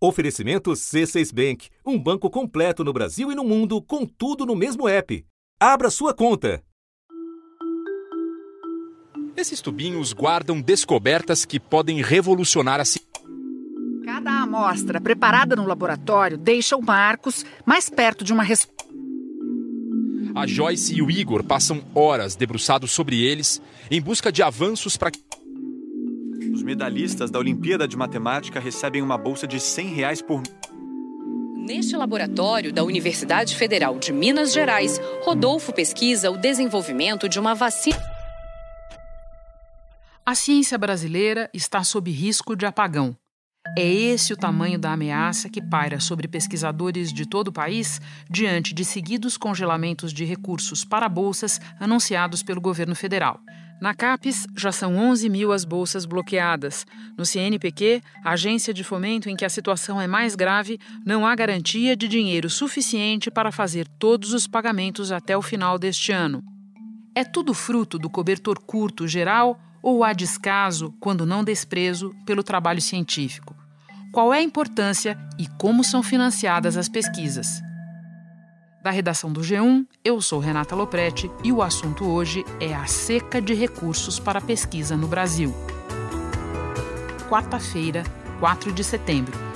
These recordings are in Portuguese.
Oferecimento C6 Bank, um banco completo no Brasil e no mundo, com tudo no mesmo app. Abra sua conta. Esses tubinhos guardam descobertas que podem revolucionar a ciência. Cada amostra preparada no laboratório deixa o Marcos mais perto de uma resposta. A Joyce e o Igor passam horas debruçados sobre eles em busca de avanços para os medalhistas da Olimpíada de Matemática recebem uma bolsa de 100 reais por Neste laboratório da Universidade Federal de Minas Gerais, Rodolfo pesquisa o desenvolvimento de uma vacina. A ciência brasileira está sob risco de apagão. É esse o tamanho da ameaça que paira sobre pesquisadores de todo o país diante de seguidos congelamentos de recursos para bolsas anunciados pelo governo federal. Na CAPES, já são 11 mil as bolsas bloqueadas. No CNPq, a agência de fomento em que a situação é mais grave, não há garantia de dinheiro suficiente para fazer todos os pagamentos até o final deste ano. É tudo fruto do cobertor curto geral ou há descaso, quando não desprezo, pelo trabalho científico? Qual é a importância e como são financiadas as pesquisas? Da redação do G1, eu sou Renata Loprete e o assunto hoje é a seca de recursos para pesquisa no Brasil. Quarta-feira, 4 de setembro.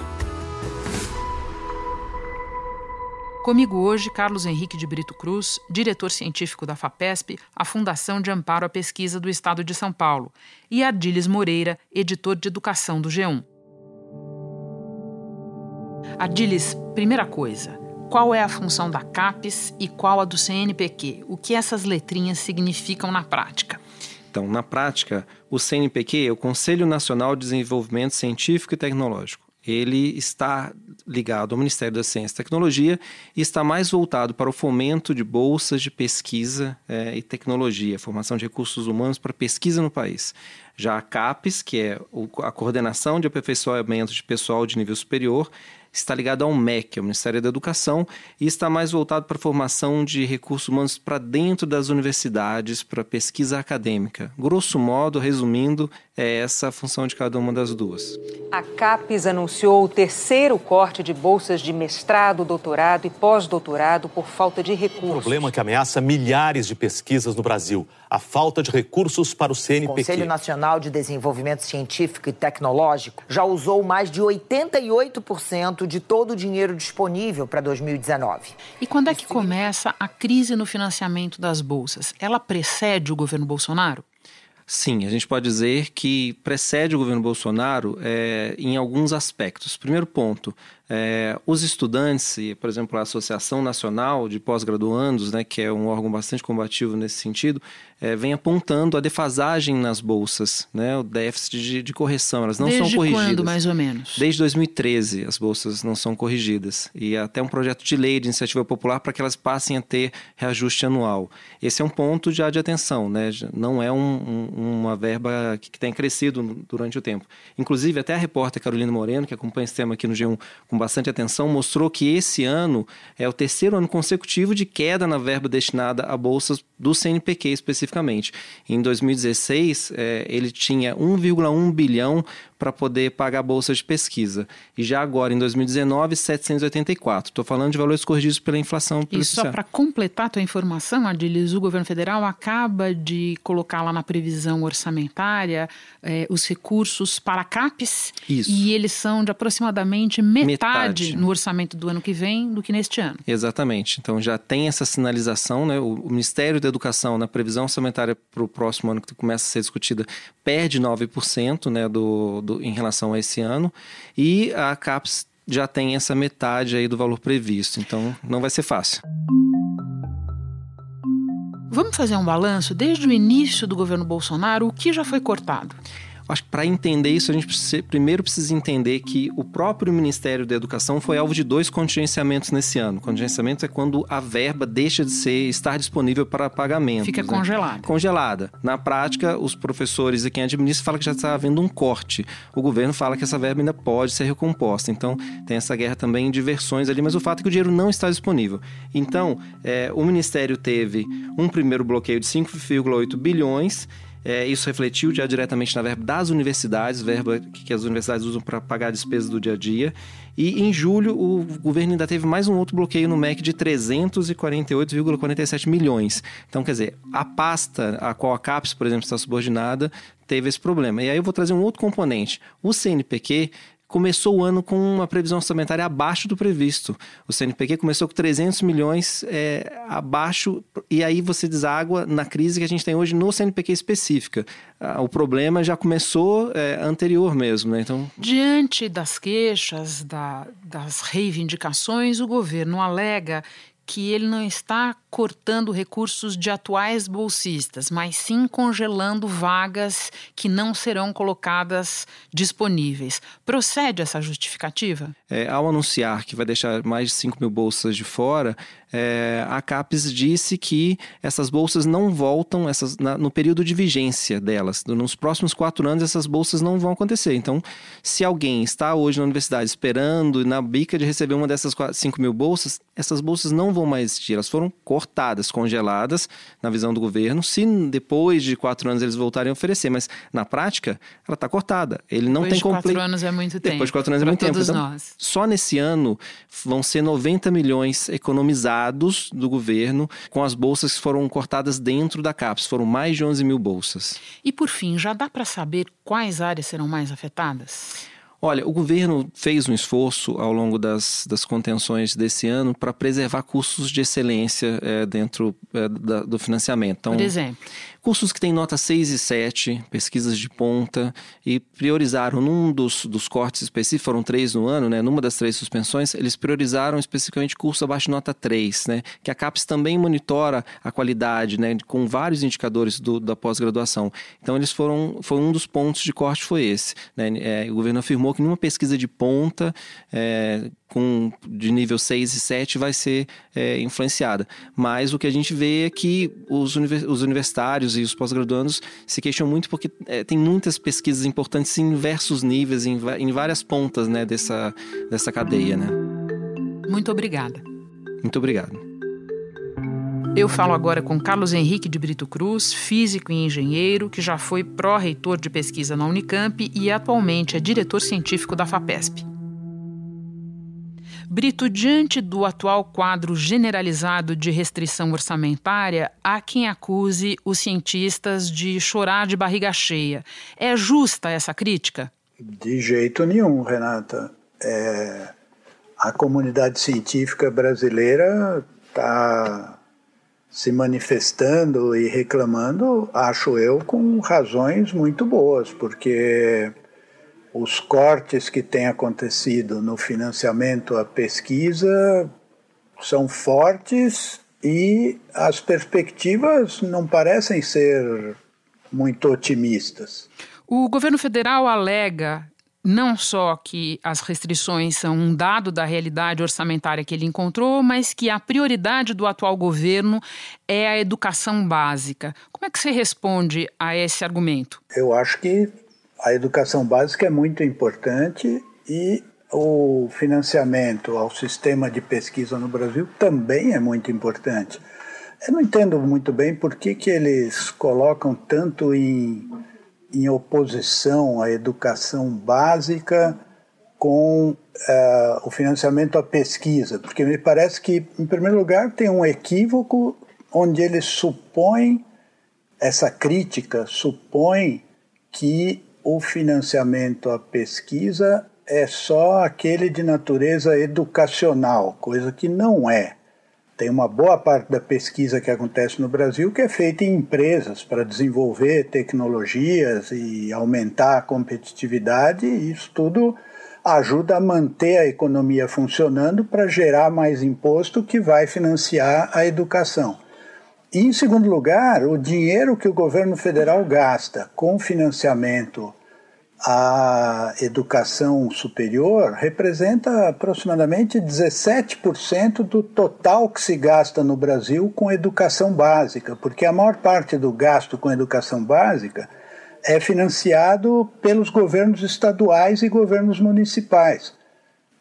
Comigo hoje, Carlos Henrique de Brito Cruz, diretor científico da FAPESP, a Fundação de Amparo à Pesquisa do Estado de São Paulo, e Ardiles Moreira, editor de educação do G1. Ardiles, primeira coisa, qual é a função da CAPES e qual a do CNPq? O que essas letrinhas significam na prática? Então, na prática, o CNPq é o Conselho Nacional de Desenvolvimento Científico e Tecnológico. Ele está ligado ao Ministério da Ciência e Tecnologia e está mais voltado para o fomento de bolsas de pesquisa é, e tecnologia, formação de recursos humanos para pesquisa no país. Já a CAPES, que é a coordenação de aperfeiçoamento de pessoal de nível superior, está ligado ao MEC, ao Ministério da Educação, e está mais voltado para a formação de recursos humanos para dentro das universidades, para pesquisa acadêmica. Grosso modo, resumindo, é essa a função de cada uma das duas. A CAPES anunciou o terceiro corte de bolsas de mestrado, doutorado e pós-doutorado por falta de recursos. Um problema que ameaça milhares de pesquisas no Brasil. A falta de recursos para o CNPq. O Conselho Nacional de Desenvolvimento Científico e Tecnológico já usou mais de 88% de todo o dinheiro disponível para 2019. E quando é que começa a crise no financiamento das bolsas? Ela precede o governo Bolsonaro? Sim, a gente pode dizer que precede o governo Bolsonaro é, em alguns aspectos. Primeiro ponto, é, os estudantes, e, por exemplo, a Associação Nacional de Pós-Graduandos, né, que é um órgão bastante combativo nesse sentido, é, vem apontando a defasagem nas bolsas, né, o déficit de, de correção. Elas não Desde são corrigidas. quando, mais ou menos? Desde 2013, as bolsas não são corrigidas. E até um projeto de lei de iniciativa popular para que elas passem a ter reajuste anual. Esse é um ponto já de atenção, né? não é um, um, uma verba que, que tem crescido durante o tempo. Inclusive, até a repórter Carolina Moreno, que acompanha esse tema aqui no G1 com bastante atenção, mostrou que esse ano é o terceiro ano consecutivo de queda na verba destinada a bolsas do CNPq especificamente. Em 2016, é, ele tinha 1,1 bilhão para poder pagar a bolsa de pesquisa. E já agora, em 2019, 784. Estou falando de valores corrigidos pela inflação. E só para completar a tua informação, Adilis, o governo federal acaba de colocar lá na previsão orçamentária eh, os recursos para CAPES. Isso. E eles são de aproximadamente metade, Metade. no orçamento do ano que vem do que neste ano. Exatamente. Então já tem essa sinalização, né? O, o Ministério da Educação, na previsão orçamentária para o próximo ano que começa a ser discutida, perde 9% né, do, do, em relação a esse ano. E a CAPES já tem essa metade aí do valor previsto. Então não vai ser fácil. Vamos fazer um balanço desde o início do governo Bolsonaro, o que já foi cortado? Acho que para entender isso, a gente precisa, primeiro precisa entender que o próprio Ministério da Educação foi alvo de dois contingenciamentos nesse ano. Contingenciamento é quando a verba deixa de ser estar disponível para pagamento. Fica né? congelada. Congelada. Na prática, os professores e quem administra fala que já está havendo um corte. O governo fala que essa verba ainda pode ser recomposta. Então, tem essa guerra também de versões ali, mas o fato é que o dinheiro não está disponível. Então, é, o Ministério teve um primeiro bloqueio de 5,8 bilhões É, isso refletiu já diretamente na verba das universidades, verba que as universidades usam para pagar despesas do dia a dia. E em julho, o governo ainda teve mais um outro bloqueio no MEC de 348,47 milhões. Então, quer dizer, a pasta a qual a CAPES, por exemplo, está subordinada, teve esse problema. E aí eu vou trazer um outro componente. O CNPq começou o ano com uma previsão orçamentária abaixo do previsto. O CNPq começou com 300 milhões é, abaixo, e aí você deságua na crise que a gente tem hoje no CNPq específica. Ah, o problema já começou é, anterior mesmo, né? Então... Diante das queixas, da, das reivindicações, o governo alega que ele não está cortando recursos de atuais bolsistas, mas sim congelando vagas que não serão colocadas disponíveis. Procede essa justificativa? É, ao anunciar que vai deixar mais de 5 mil bolsas de fora, é, a CAPES disse que essas bolsas não voltam essas, na, no período de vigência delas. Nos próximos quatro anos, essas bolsas não vão acontecer. Então, se alguém está hoje na universidade esperando na bica de receber uma dessas 5 mil bolsas, essas bolsas não vão mais existir. Elas foram cortadas, congeladas, na visão do governo. Se depois de quatro anos eles voltarem a oferecer, mas na prática, ela está cortada. Ele não depois tem completo. Depois de quatro anos é muito tempo. Depois de quatro anos é muito tempo. Então. Só nesse ano vão ser 90 milhões economizados do governo com as bolsas que foram cortadas dentro da CAPES. Foram mais de 11 mil bolsas. E por fim, já dá para saber quais áreas serão mais afetadas? Olha, o governo fez um esforço ao longo das, das contenções desse ano para preservar cursos de excelência é, dentro é, da, do financiamento. Então, Por exemplo? Cursos que têm nota 6 e 7, pesquisas de ponta, e priorizaram num dos, dos cortes específicos, foram três no ano, né? Numa das três suspensões, eles priorizaram especificamente curso abaixo de nota 3, né? Que a CAPES também monitora a qualidade, né? Com vários indicadores do, da pós-graduação. Então, eles foram, foi um dos pontos de corte foi esse. Né? É, o governo afirmou que numa pesquisa de ponta, é, com de nível 6 e 7 vai ser é, influenciada. Mas o que a gente vê é que os universitários e os pós-graduandos se queixam muito porque é, tem muitas pesquisas importantes em diversos níveis, em, em várias pontas né, dessa, dessa cadeia. Né? Muito obrigada. Muito obrigado. Eu falo agora com Carlos Henrique de Brito Cruz, físico e engenheiro, que já foi pró-reitor de pesquisa na Unicamp e atualmente é diretor científico da FAPESP. Brito, diante do atual quadro generalizado de restrição orçamentária, há quem acuse os cientistas de chorar de barriga cheia. É justa essa crítica? De jeito nenhum, Renata. É, a comunidade científica brasileira está se manifestando e reclamando, acho eu, com razões muito boas, porque os cortes que têm acontecido no financiamento à pesquisa são fortes e as perspectivas não parecem ser muito otimistas. O governo federal alega não só que as restrições são um dado da realidade orçamentária que ele encontrou, mas que a prioridade do atual governo é a educação básica. Como é que você responde a esse argumento? Eu acho que a educação básica é muito importante e o financiamento ao sistema de pesquisa no Brasil também é muito importante. Eu não entendo muito bem por que, que eles colocam tanto em, em oposição à educação básica com uh, o financiamento à pesquisa, porque me parece que, em primeiro lugar, tem um equívoco onde eles supõem, essa crítica supõe que o financiamento à pesquisa é só aquele de natureza educacional, coisa que não é. Tem uma boa parte da pesquisa que acontece no Brasil que é feita em empresas para desenvolver tecnologias e aumentar a competitividade, e isso tudo ajuda a manter a economia funcionando para gerar mais imposto que vai financiar a educação. E, em segundo lugar, o dinheiro que o governo federal gasta com financiamento à educação superior representa aproximadamente 17% do total que se gasta no Brasil com educação básica, porque a maior parte do gasto com educação básica é financiado pelos governos estaduais e governos municipais.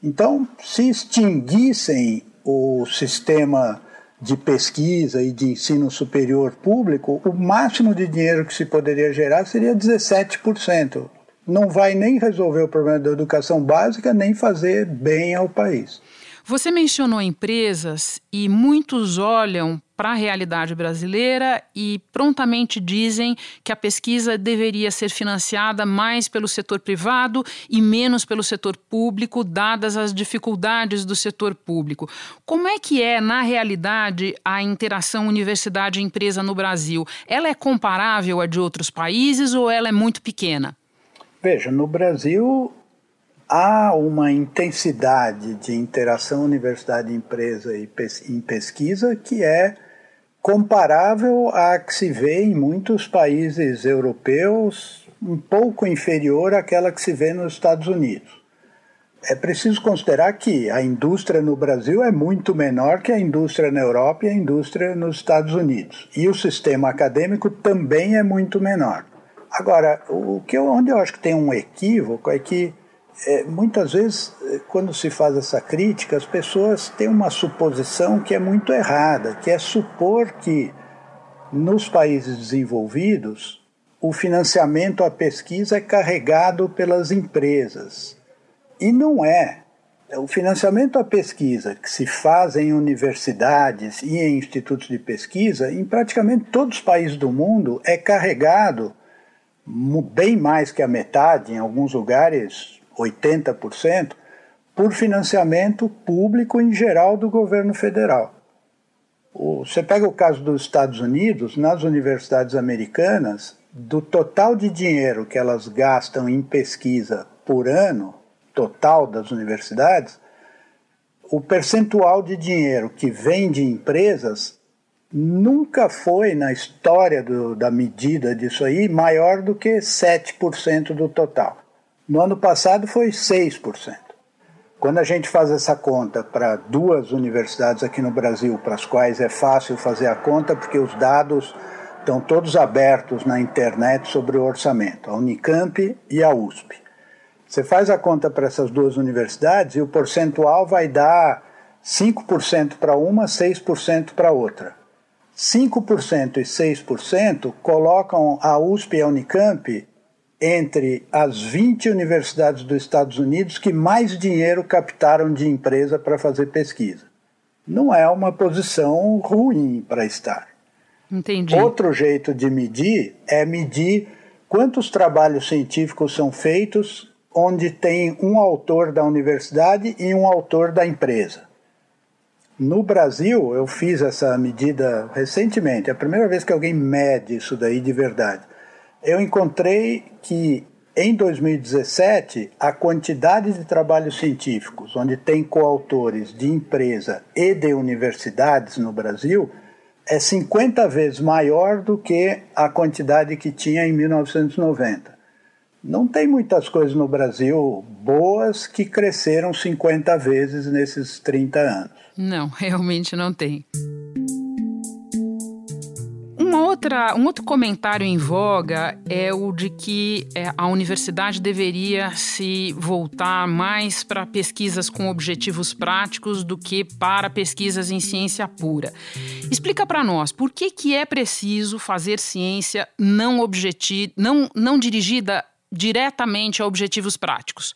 Então, se extinguissem o sistema de pesquisa e de ensino superior público, o máximo de dinheiro que se poderia gerar seria 17%. Não vai nem resolver o problema da educação básica, nem fazer bem ao país. Você mencionou empresas e muitos olham para a realidade brasileira e prontamente dizem que a pesquisa deveria ser financiada mais pelo setor privado e menos pelo setor público, dadas as dificuldades do setor público. Como é que é, na realidade, a interação universidade-empresa no Brasil? Ela é comparável à de outros países ou ela é muito pequena? Veja, no Brasil há uma intensidade de interação universidade-empresa em pesquisa que é comparável à que se vê em muitos países europeus, um pouco inferior àquela que se vê nos Estados Unidos. É preciso considerar que a indústria no Brasil é muito menor que a indústria na Europa e a indústria nos Estados Unidos. E o sistema acadêmico também é muito menor. Agora, o que eu, onde eu acho que tem um equívoco é que é, muitas vezes, é, quando se faz essa crítica, as pessoas têm uma suposição que é muito errada, que é supor que nos países desenvolvidos o financiamento à pesquisa é carregado pelas empresas. E não é. O financiamento à pesquisa que se faz em universidades e em institutos de pesquisa, em praticamente todos os países do mundo, é carregado bem mais que a metade, em alguns lugares 80%, por financiamento público em geral do governo federal. Você pega o caso dos Estados Unidos, nas universidades americanas, do total de dinheiro que elas gastam em pesquisa por ano, total das universidades, o percentual de dinheiro que vem de empresas nunca foi, na história do, da medida disso aí, maior do que 7% do total. No ano passado foi 6%. Quando a gente faz essa conta para duas universidades aqui no Brasil, para as quais é fácil fazer a conta, porque os dados estão todos abertos na internet sobre o orçamento, a Unicamp e a USP. Você faz a conta para essas duas universidades e o percentual vai dar 5% para uma, 6% para outra. 5% e 6% colocam a USP e a Unicamp entre as 20 universidades dos Estados Unidos que mais dinheiro captaram de empresa para fazer pesquisa. Não é uma posição ruim para estar. Entendi. Outro jeito de medir é medir quantos trabalhos científicos são feitos onde tem um autor da universidade e um autor da empresa. No Brasil, eu fiz essa medida recentemente, é a primeira vez que alguém mede isso daí de verdade eu encontrei que em 2017 a quantidade de trabalhos científicos onde tem coautores de empresa e de universidades no Brasil é 50 vezes maior do que a quantidade que tinha em 1990. Não tem muitas coisas no Brasil boas que cresceram 50 vezes nesses 30 anos. Não, realmente não tem outra, um outro comentário em voga é o de que é, a universidade deveria se voltar mais para pesquisas com objetivos práticos do que para pesquisas em ciência pura. Explica para nós por que, que é preciso fazer ciência não, objeti não, não dirigida diretamente a objetivos práticos.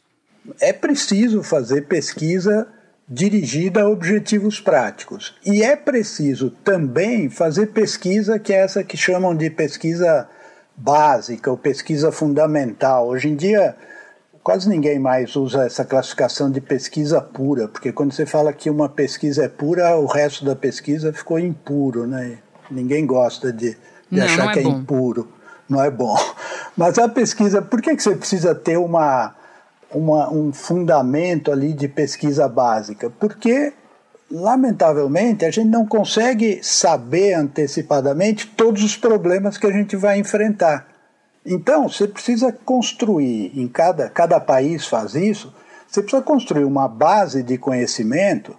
É preciso fazer pesquisa dirigida a objetivos práticos. E é preciso também fazer pesquisa, que é essa que chamam de pesquisa básica ou pesquisa fundamental. Hoje em dia, quase ninguém mais usa essa classificação de pesquisa pura, porque quando você fala que uma pesquisa é pura, o resto da pesquisa ficou impuro, né? Ninguém gosta de, de não, achar não é que é bom. impuro. Não é bom. Mas a pesquisa, por que, que você precisa ter uma uma, um fundamento ali de pesquisa básica, porque, lamentavelmente, a gente não consegue saber antecipadamente todos os problemas que a gente vai enfrentar. Então, você precisa construir, em cada, cada país faz isso, você precisa construir uma base de conhecimento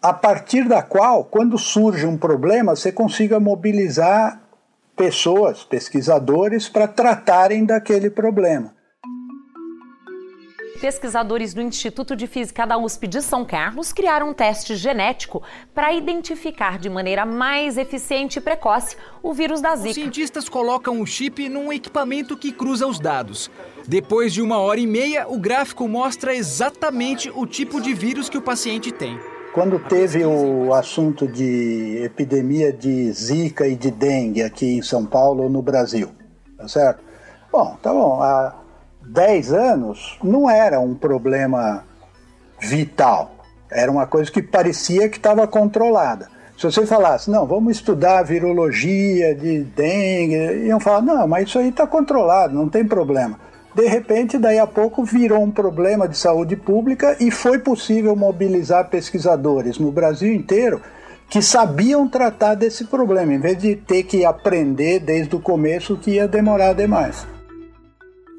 a partir da qual, quando surge um problema, você consiga mobilizar pessoas, pesquisadores, para tratarem daquele problema. Pesquisadores do Instituto de Física da USP de São Carlos criaram um teste genético para identificar de maneira mais eficiente e precoce o vírus da Zika. Os cientistas colocam o chip num equipamento que cruza os dados. Depois de uma hora e meia, o gráfico mostra exatamente o tipo de vírus que o paciente tem. Quando teve o assunto de epidemia de Zika e de dengue aqui em São Paulo, no Brasil, tá certo? Bom, tá bom. Há 10 anos não era um problema vital. Era uma coisa que parecia que estava controlada. Se você falasse, não, vamos estudar a virologia de dengue, iam falar, não, mas isso aí está controlado, não tem problema de repente, daí a pouco virou um problema de saúde pública e foi possível mobilizar pesquisadores no Brasil inteiro que sabiam tratar desse problema, em vez de ter que aprender desde o começo que ia demorar demais.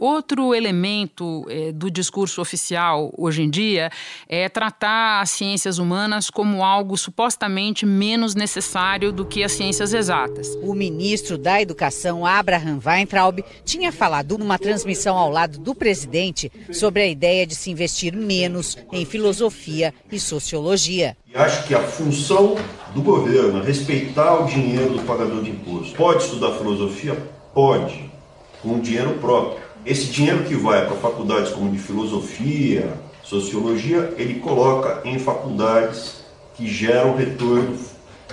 Outro elemento é, do discurso oficial hoje em dia é tratar as ciências humanas como algo supostamente menos necessário do que as ciências exatas. O ministro da Educação, Abraham Weintraub, tinha falado numa transmissão ao lado do presidente sobre a ideia de se investir menos em filosofia e sociologia. E acho que a função do governo é respeitar o dinheiro do pagador de imposto. Pode estudar filosofia? Pode, com dinheiro próprio esse dinheiro que vai para faculdades como de filosofia, sociologia, ele coloca em faculdades que geram retorno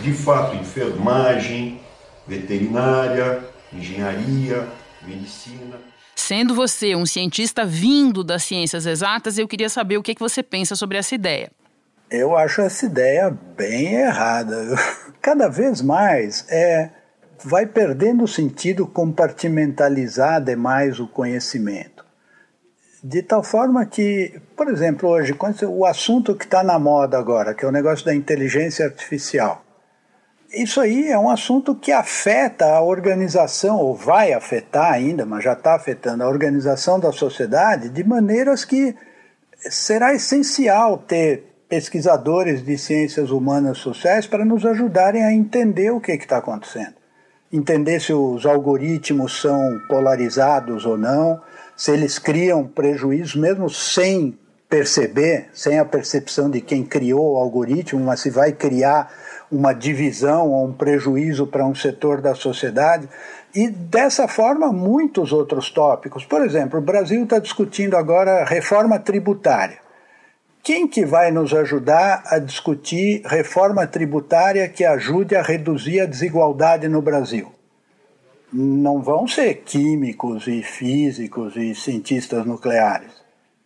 de fato, enfermagem, veterinária, engenharia, medicina. Sendo você um cientista vindo das ciências exatas, eu queria saber o que, que você pensa sobre essa ideia. Eu acho essa ideia bem errada. Cada vez mais é vai perdendo o sentido compartimentalizar demais o conhecimento. De tal forma que, por exemplo, hoje, o assunto que está na moda agora, que é o negócio da inteligência artificial, isso aí é um assunto que afeta a organização, ou vai afetar ainda, mas já está afetando a organização da sociedade de maneiras que será essencial ter pesquisadores de ciências humanas sociais para nos ajudarem a entender o que está acontecendo entender se os algoritmos são polarizados ou não, se eles criam prejuízo mesmo sem perceber, sem a percepção de quem criou o algoritmo, mas se vai criar uma divisão ou um prejuízo para um setor da sociedade. E dessa forma, muitos outros tópicos. Por exemplo, o Brasil está discutindo agora reforma tributária. Quem que vai nos ajudar a discutir reforma tributária que ajude a reduzir a desigualdade no Brasil? Não vão ser químicos e físicos e cientistas nucleares.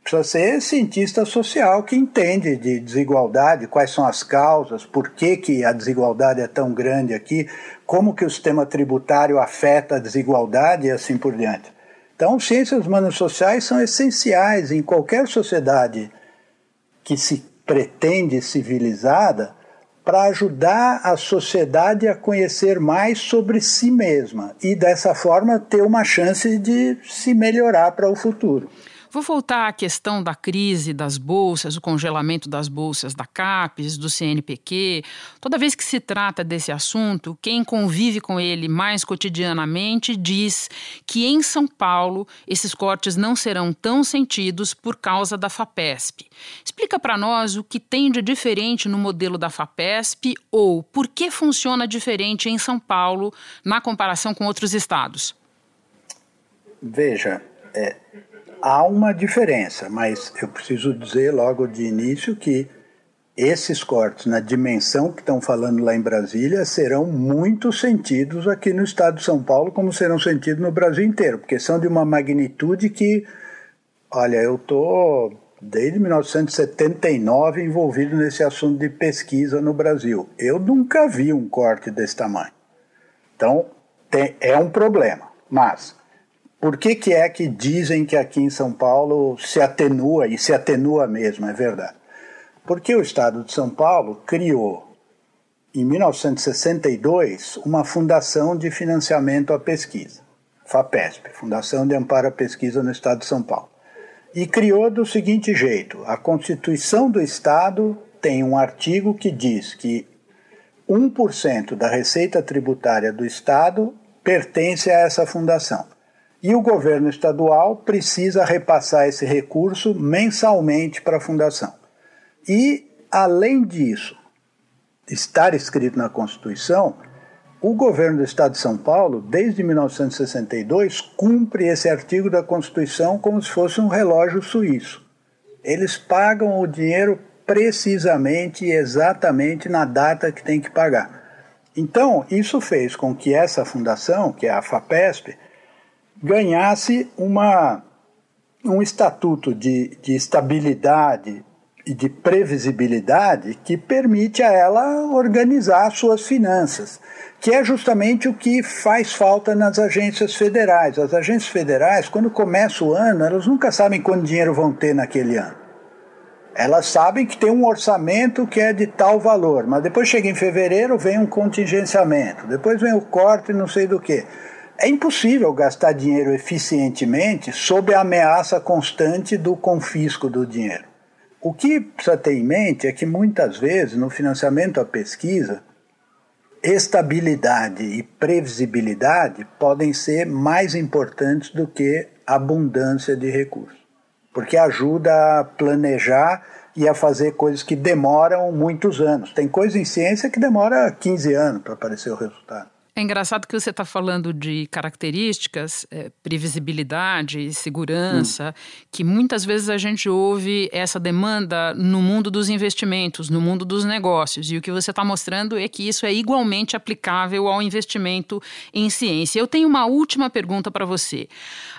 Precisa ser cientista social que entende de desigualdade, quais são as causas, por que, que a desigualdade é tão grande aqui, como que o sistema tributário afeta a desigualdade e assim por diante. Então, ciências humanas sociais são essenciais em qualquer sociedade que se pretende civilizada para ajudar a sociedade a conhecer mais sobre si mesma e dessa forma ter uma chance de se melhorar para o futuro. Vou voltar à questão da crise das bolsas, o congelamento das bolsas da CAPES, do CNPq. Toda vez que se trata desse assunto, quem convive com ele mais cotidianamente diz que em São Paulo esses cortes não serão tão sentidos por causa da FAPESP. Explica para nós o que tem de diferente no modelo da FAPESP ou por que funciona diferente em São Paulo na comparação com outros estados. Veja, é, há uma diferença, mas eu preciso dizer logo de início que esses cortes na dimensão que estão falando lá em Brasília serão muito sentidos aqui no estado de São Paulo, como serão sentidos no Brasil inteiro, porque são de uma magnitude que, olha, eu estou desde 1979 envolvido nesse assunto de pesquisa no Brasil. Eu nunca vi um corte desse tamanho. Então, tem, é um problema, mas por que, que é que dizem que aqui em São Paulo se atenua, e se atenua mesmo, é verdade? Porque o Estado de São Paulo criou, em 1962, uma fundação de financiamento à pesquisa, FAPESP, Fundação de Amparo à Pesquisa no Estado de São Paulo. E criou do seguinte jeito: a Constituição do Estado tem um artigo que diz que 1% da receita tributária do Estado pertence a essa fundação. E o governo estadual precisa repassar esse recurso mensalmente para a fundação. E, além disso, estar escrito na Constituição, o governo do Estado de São Paulo, desde 1962, cumpre esse artigo da Constituição como se fosse um relógio suíço. Eles pagam o dinheiro precisamente e exatamente na data que tem que pagar. Então, isso fez com que essa fundação, que é a FAPESP, ganhasse uma, um estatuto de, de estabilidade e de previsibilidade que permite a ela organizar suas finanças, que é justamente o que faz falta nas agências federais. As agências federais, quando começa o ano, elas nunca sabem quanto dinheiro vão ter naquele ano. Elas sabem que tem um orçamento que é de tal valor, mas depois chega em fevereiro, vem um contingenciamento, depois vem o corte, não sei do que. É impossível gastar dinheiro eficientemente sob a ameaça constante do confisco do dinheiro. O que precisa ter em mente é que muitas vezes no financiamento à pesquisa, estabilidade e previsibilidade podem ser mais importantes do que abundância de recursos, porque ajuda a planejar e a fazer coisas que demoram muitos anos. Tem coisa em ciência que demora 15 anos para aparecer o resultado. É engraçado que você está falando de características, é, previsibilidade, segurança, hum. que muitas vezes a gente ouve essa demanda no mundo dos investimentos, no mundo dos negócios. E o que você está mostrando é que isso é igualmente aplicável ao investimento em ciência. Eu tenho uma última pergunta para você.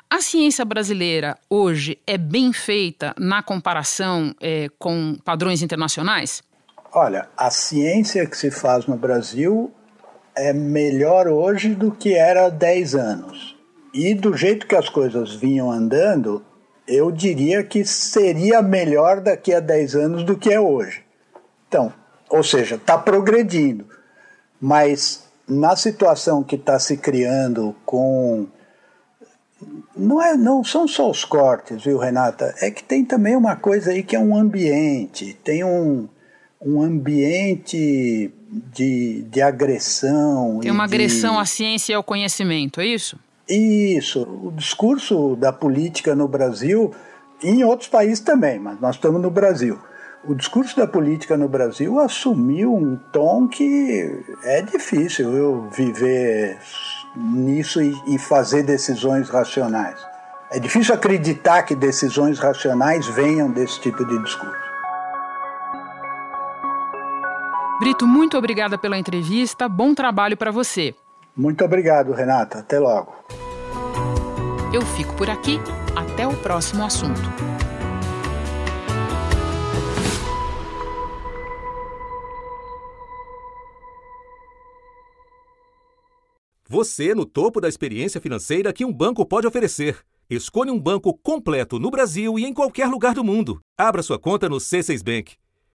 A ciência brasileira hoje é bem feita na comparação é, com padrões internacionais? Olha, a ciência que se faz no Brasil é melhor hoje do que era há 10 anos. E do jeito que as coisas vinham andando, eu diria que seria melhor daqui a 10 anos do que é hoje. Então, ou seja, está progredindo. Mas na situação que está se criando com. Não, é, não são só os cortes, viu, Renata? É que tem também uma coisa aí que é um ambiente. Tem um, um ambiente de, de agressão. Tem uma agressão de... à ciência e ao conhecimento, é isso? Isso. O discurso da política no Brasil, e em outros países também, mas nós estamos no Brasil. O discurso da política no Brasil assumiu um tom que é difícil eu viver nisso e, e fazer decisões racionais. É difícil acreditar que decisões racionais venham desse tipo de discurso. Brito, muito obrigada pela entrevista. Bom trabalho para você. Muito obrigado, Renata. Até logo. Eu fico por aqui. Até o próximo assunto. Você no topo da experiência financeira que um banco pode oferecer. Escolha um banco completo no Brasil e em qualquer lugar do mundo. Abra sua conta no C6 Bank.